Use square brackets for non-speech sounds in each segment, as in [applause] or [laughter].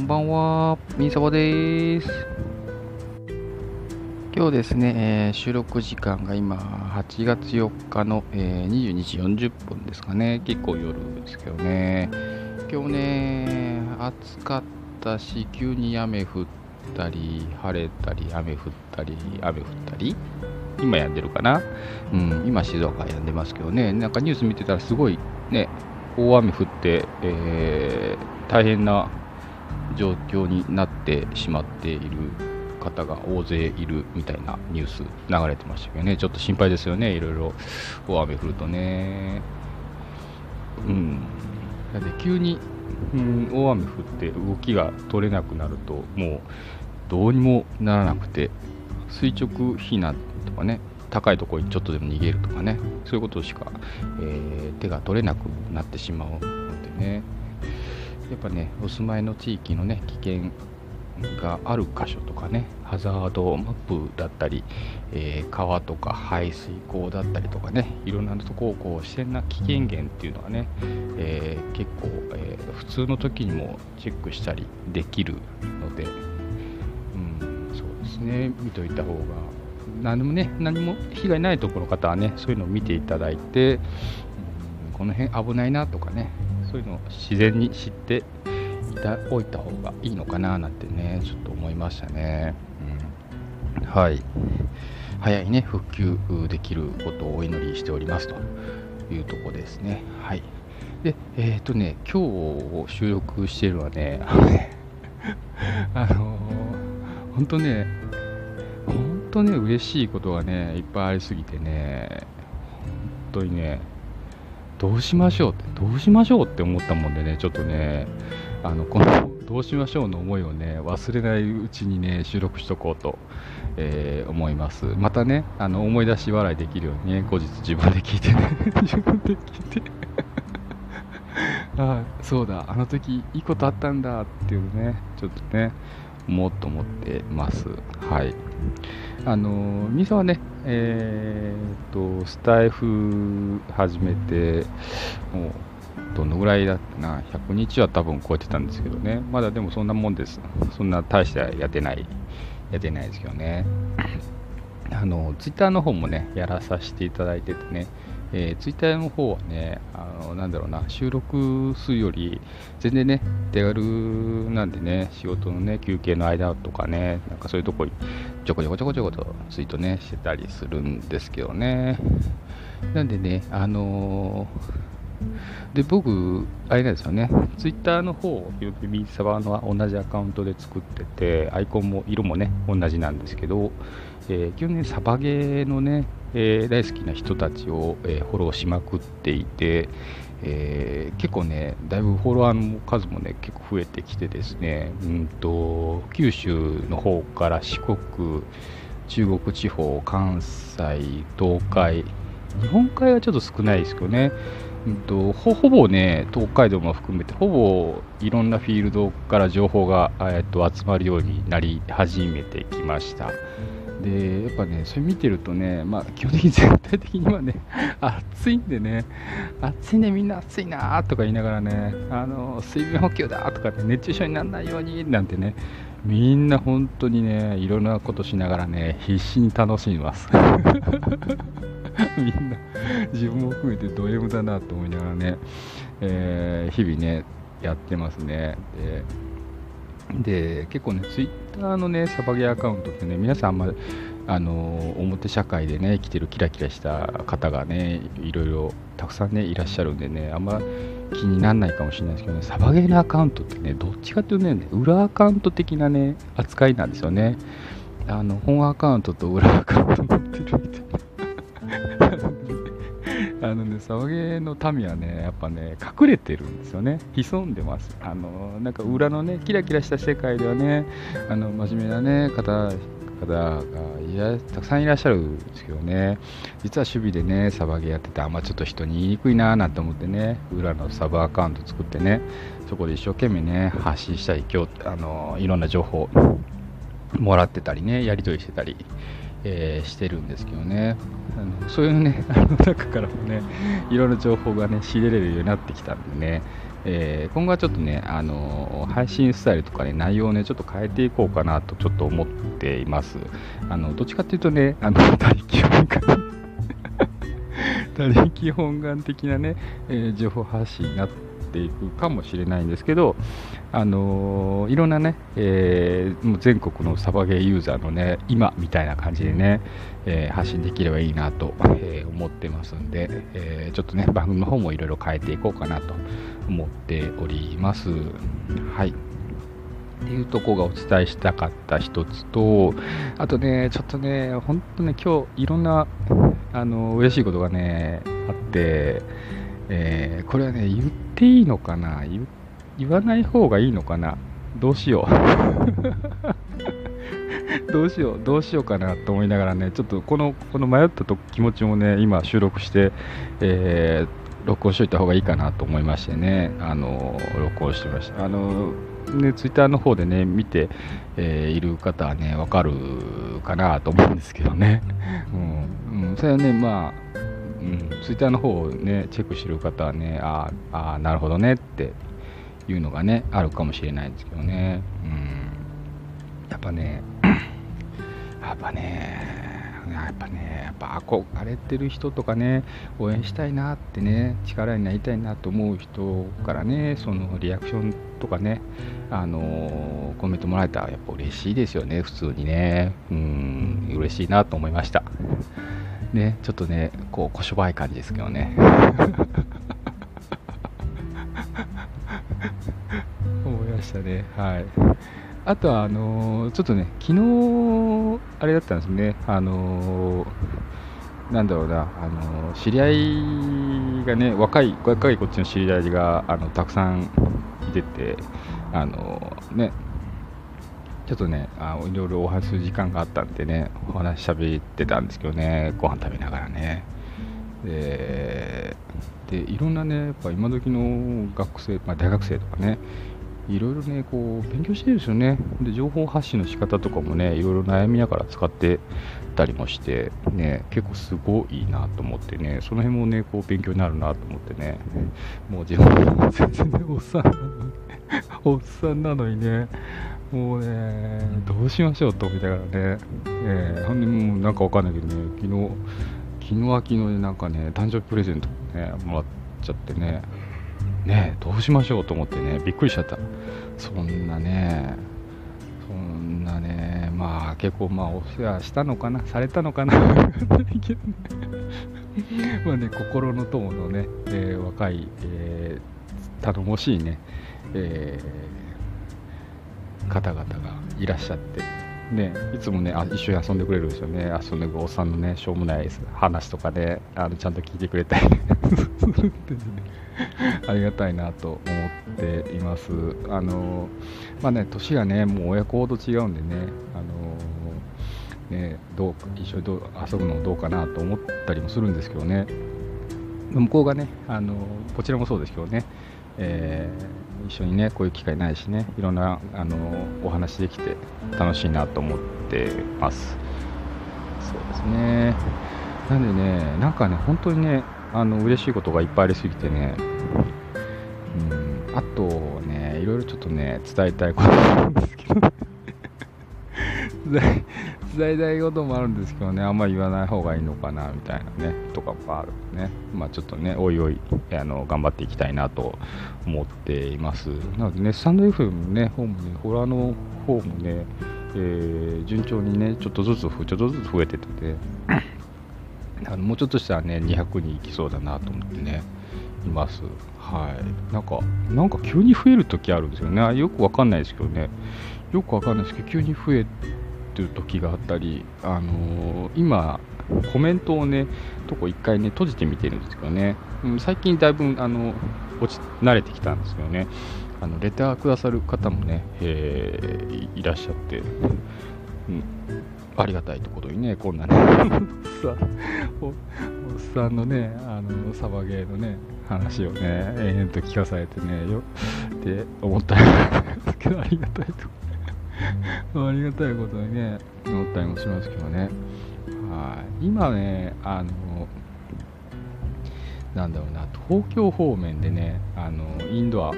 んばんは、みんさばです。今日ですね、えー収録時間が今、8月4日の、えー22時40分ですかね、結構夜ですけどね、今日ね、暑かったし、急に雨降ったり、晴れたり、雨降ったり、雨降ったり、今やんでるかな、うん、今、静岡やんでますけどね、なんかニュース見てたら、すごいね、大雨降って、えー大変な状況になってしまっている方が大勢いるみたいなニュース流れてましたけどね、ちょっと心配ですよね、いろいろ大雨降るとね。うん。だって急に、うん、大雨降って動きが取れなくなると、もうどうにもならなくて、垂直避難とかね、高いところにちょっとでも逃げるとかね、そういうことしか、えー手が取れなくなってしまうのでね。やっぱね、お住まいの地域のね、危険がある箇所とかね、ハザードマップだったり、えー川とか排水溝だったりとかね、いろんなとこをこう自然な危険源っていうのはね、えー結構、えー普通の時にもチェックしたりできるので、うん、そうですね、見といた方が、何もね、何も被害ないところの方はね、そういうのを見ていただいて、うんこの辺危ないなとかね、そういうのを自然に知っていたおいた方がいいのかななんてね、ちょっと思いましたね。うん、はい。早いね、復旧できることをお祈りしておりますというとこですね。はい。で、えっ、とね、今日収録しているのはね、あのね、あのー、本当ね、本当ね、嬉しいことがね、いっぱいありすぎてね、本当にね、どうしましょうって、どうしましょうって思ったもんでね、ちょっとね、あの、この、[laughs] どうしましょうの思いをね、忘れないうちにね、収録しとこうと、えー思います。またね、あの、思い出し笑いできるようにね、後日自分で聞いてね、[laughs] 自分で聞いて。[laughs] あ、そうだ、あの時いいことあったんだっていうね、ちょっとね、思おうと思ってます。はい。あのみさはね、えーと、スタイフ始めて、もう、どのぐらいだったな、100日は多分超えてたんですけどね、まだでもそんなもんです。そんな大してやってない、やってないですけどね。あの、ツイッターの方もね、やらさせていただいててね、えー、ツイッターの方はね、あの、なんだろうな、収録するより、全然ね、手軽なんでね、仕事のね、休憩の間とかね、なんかそういうとこにちょこちょこちょこちょことツイートね、してたりするんですけどね。なんでね、あのーで、僕、あれなんですよね、ツイッターの方、ひろきビーサバの同じアカウントで作ってて、アイコンも色もね、同じなんですけど、えー基本ね、サバゲーのね、えー大好きな人たちを、えーフォローしまくっていて、えー結構ね、だいぶフォロワーの数もね、結構増えてきてですね、うんと、九州の方から四国、中国地方、関西、東海、日本海はちょっと少ないですけどね、うんと、ほほぼね、東海道も含めて、ほぼいろんなフィールドから情報が、えっと集まるようになり始めてきました。で、やっぱね、それ見てるとね、まあ、基本的に全体的にはね、[laughs] 暑いんでね、暑いね、みんな暑いなーとか言いながらね、あの、水分補給だとかね、熱中症にならないようになんてね、みんな本当にね、いろんなことしながらね、必死に楽しみます。[laughs] みんな、自分も含めてド M だなと思いながらね、えー日々ね、やってますね。で、で結構ね、ツイッターのね、サバゲーアカウントってね、皆さんあんま、あの表社会でね、生きてるキラキラした方がね、いろいろたくさんね、いらっしゃるんでね、あんま気にならないかもしれないですけどね、サバゲーのアカウントってね、どっちかっていうとね、裏アカウント的なね、扱いなんですよね。あの、本アカウントと裏アカウント持ってるみたいな。あのね、サバゲーの民はね、やっぱね、隠れてるんですよね。潜んでます。あの、なんか裏のね、キラキラした世界ではね、あの、真面目なね、方、方がいらたくさんいらっしゃるんですけどね、実は守備でね、サバゲーやってて、あんまちょっと人に言いにくいなーなんて思ってね、裏のサブアカウント作ってね、そこで一生懸命ね、発信したり、今日、あの、いろんな情報もらってたりね、やり取りしてたり、えーしてるんですけどね、あのそういうね、[laughs] あの中からもね、いろんな情報がね、仕入れれるようになってきたんでね、えー、今後はちょっとね、あの配信スタイルとかね、内容をね、ちょっと変えていこうかなとちょっと思っています。あの、どっちかっていうとね、あの、他力本願、他力本願的なね、えー、情報発信になってっていくかもしれないんですけど、あのー、いろんなね、えー、もう全国のサバゲーユーザーのね、今みたいな感じでね、えー、発信できればいいなと、え思ってますんで、えちょっとね、番組の方もいろいろ変えていこうかなと思っております。はい。っていうとこがお伝えしたかった一つと、あとね、ちょっとね、本当ね、今日いろんな、あの、嬉しいことがね、あって、えー、これはね、言っていいのかな？言わない方がいいのかな？どうしよう。[laughs] どうしよう、どうしようかなと思いながらね、ちょっとこのこの迷ったと気持ちもね、今収録して、えー、録音しといた方がいいかなと思いましてね、あの録音してました。あのね、ツイッターの方でね、見て、えー、いる方はね、わかるかなと思うんですけどね。うん、うん、それはね、まあ、うん、ツイッターの方をね、チェックしてる方はね、ああ、なるほどねっていうのがね、あるかもしれないんですけどね。うん、やっぱね、[clears throat] やっぱね、やっぱね、やっぱ憧れてる人とかね、応援したいなってね、力になりたいなと思う人からね、そのリアクションとかね、あのコメントもらえたらやっぱ嬉しいですよね、普通にね。うん、嬉しいなと思いました。ね、ちょっとね、こう、こしょばい感じですけどね。[laughs] 思いましたね。はい。あとは、あのー、ちょっとね、昨日、あれだったんですね、あのー、なんだろうな、あの、知り合いがね、若い、若いこっちの知り合いが、あの、たくさんいてて、あのね、ちょっとね、あいろいろお話しする時間があったんでね、お話しゃべってたんですけどね、ご飯食べながらね。で、でいろんなね、やっぱ今時の学生、まあ、大学生とかね、いろいろね、こう、勉強してるんですよね。で、情報発信の仕方とかもね、いろいろ悩みながら使ってたりもして、ね、結構すごいいいなと思ってね、その辺もね、こう、勉強になるなと思ってね、もう自分も全然、おっさん、おっさんなのにね、もうね、どうしましょうと思いながらね、えー、ほんでもうなんかわかんないけどね、昨日、昨日は昨日でなんかね、誕生日プレゼントね、もらっちゃってね、ねどうしましょうと思ってね、びっくりしちゃった。そんなね、そんなね、まあ結構まあお世話したのかな、されたのかな、わかんないけどね。まあね、心の友のね、えー、若い、えー、頼もしいね、えー方々がいらっしゃって、ね、いつもねあ一緒に遊んでくれるんですよね。遊んでくおっさんのねしょうもない話とかで、ね、あのちゃんと聞いてくれたり [laughs] ありがたいなと思っています。あのまあね年がねもう親子ほど違うんでねあのねどう一緒にどう遊ぶのどうかなと思ったりもするんですけどね。向こうがねあのこちらもそうですけどね、えー一緒にねこういう機会ないしねいろんなあのお話できて楽しいなと思ってます。そうですね。なんでねなんかね本当にねあの嬉しいことがいっぱいありすぎてねうんあとねいろいろちょっとね伝えたいことがあるんですけど [laughs] 伝えたいこともあるんですけどね、あんまり言わない方がいいのかなみたいなね、とかもあるね。まあちょっとね、おいおい、あの、頑張っていきたいなと思っています。なのでね、スタンド F もね、方もね、ホラーの方もね、えー、順調にね、ちょっとずつ、ちょっとずつ増えててて、あのもうちょっとしたらね、200に行きそうだなと思ってね、います。はい。なんか、なんか急に増えるときあるんですよね。よくわかんないですけどね。よくわかんないですけど、急に増えってる時があったり、あのー、今、コメントをね、とこ一回ね、閉じてみてるんですけどね、うん、最近だいぶ、あの、落ち、慣れてきたんですけどね、あの、レターくださる方もね、えー、いらっしゃって、うん、ありがたいところにね、こんなね、さおおっさんのね、あの、サバゲーのね、話をね、延々と聞かされてね、よって思ったりすけど、ありがたいとありがたいことにね、思ったりもしますけどね。はい。今ね、あの、なんだろうな、東京方面でね、あのインドア、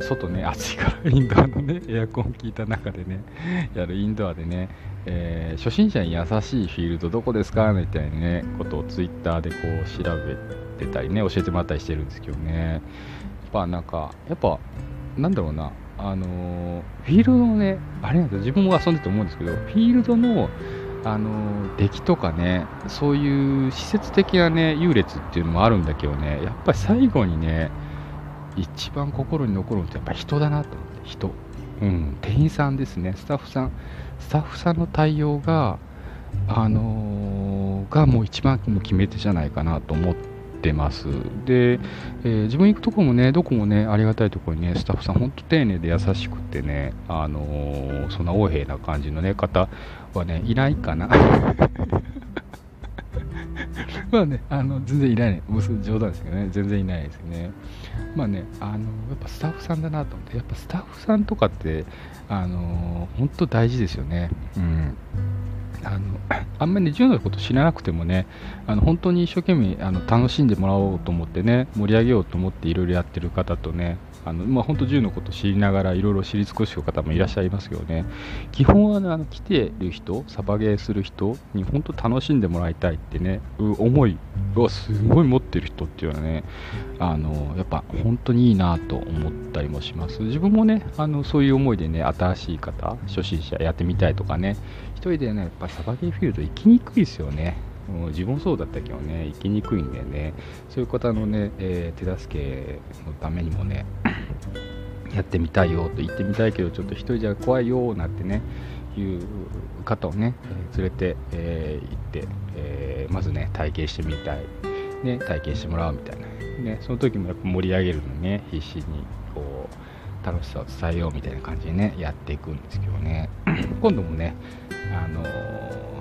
外ね、[laughs] 暑いからインドアのね、エアコン効いた中でね、やるインドアでね、えー、初心者に優しいフィールドどこですかみたいなね、ことをツイッターでこう調べてたりね、教えてもらったりしてるんですけどね、やっぱなんか、やっぱ、なんだろうな、あの、フィールドのね、あれなんですよ、自分も遊んでて思うんですけど、フィールドの、あの、出来とかね、そういう施設的なね、優劣っていうのもあるんだけどね、やっぱり最後にね、一番心に残るのってやっぱ人だなと思って、人。うん、店員さんですね、スタッフさん。スタッフさんの対応が、あのー、がもう一番の決め手じゃないかなと思って、てます。で、えー、自分行くとこもね、どこもね、ありがたいところにね、スタッフさん、本当丁寧で優しくてね、あのー、そんな横柄な感じのね、方はね、いないかな。[laughs] まあね、あの全然いないね、冗談ですけどね、全然いないですね。まあね、あのやっぱスタッフさんだなと思って、やっぱスタッフさんとかって、あの本当大事ですよね。うんあのあんまり、ね、銃のこと知らなくてもねあの本当に一生懸命あの楽しんでもらおうと思ってね盛り上げようと思っていろいろやってる方とねあの、まあ、本当銃のこと知りながらいろいろ知り尽くす方もいらっしゃいますけどね。基本は、ね、あの来ている人サバゲーする人に本当楽しんでもらいたいってね思いをすごい持ってる人っていうのはねあのやっぱ本当にいいなと思ったりもします。自分もねあのそういう思いでね新しい方初心者やってみたいとかね一人でねやっぱサバゲーフィールド行きにくいですよね。もう自分もそうだったけどね、行きにくいんでね、そういう方のね、えー、手助けのためにもね、[coughs] やってみたいよと言ってみたいけど、ちょっと1人じゃ怖いよなんてね、いう方をね、え、連れて、えー、行って、えー、まずね、体験してみたい、ね、体験してもらうみたいな、ね、その時もやっぱ盛り上げるのね、必死にこう、楽しさを伝えようみたいな感じでね、やっていくんですけどね、[clears throat] 今度もね、あの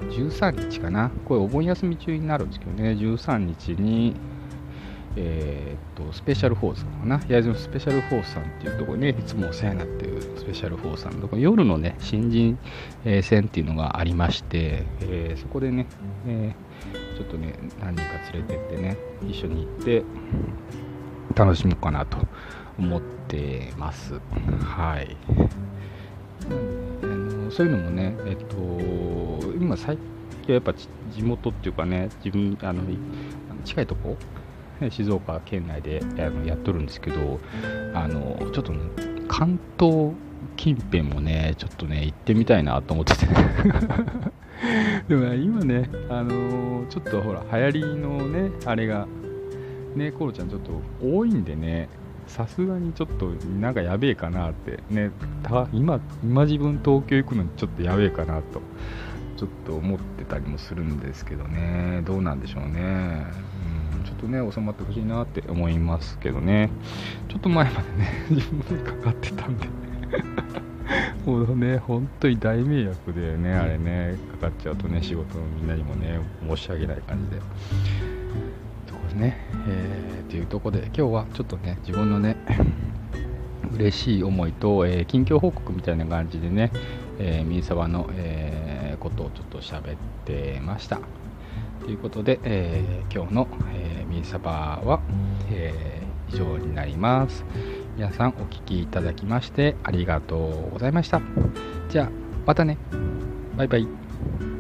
13日かな、これお盆休み中になるんですけどね、13日に、えー、っと、スペシャルフォースかな、焼津のスペシャルフォースさんっていうところね、いつもお世話になってるスペシャルフォースさんのところ、夜のね、新人、えー、戦っていうのがありまして、えー、そこでね、えちょっとね、何人か連れてってね、一緒に行って、楽しもうかなと思ってます。はい。そういうのもね、えっと、今最近やっぱ地元っていうかね、自分、あの、近いとこ、静岡県内であのやっとるんですけど、あの、ちょっとね、関東近辺もね、ちょっとね、行ってみたいなと思ってて。[laughs] でも、ね、今ね、あのー、ちょっとほら、流行りのね、あれが、ね、コロちゃんちょっと多いんでね、さすがにちょっとなんかやべえかなって。ね今今自分東京行くのにちょっとやべえかなとちょっと思ってたりもするんですけどね。どうなんでしょうね、うん、ちょっとね収まってほしいなって思いますけどね。ちょっと前までね [laughs] 自分にかかってたんで。[laughs] もうね本当に大迷惑でねあれねかかっちゃうとね仕事のみんなにもね申し訳ない感じでね。えー、というとこで今日はちょっとね自分のね [laughs] 嬉しい思いと、えー、近況報告みたいな感じでね、えー、ミニサバの、えー、ことをちょっと喋ってました。ということで、えー、今日の、えー、ミニサバは、えー、以上になります。皆さんお聴きいただきましてありがとうございました。じゃあまたね。バイバイ。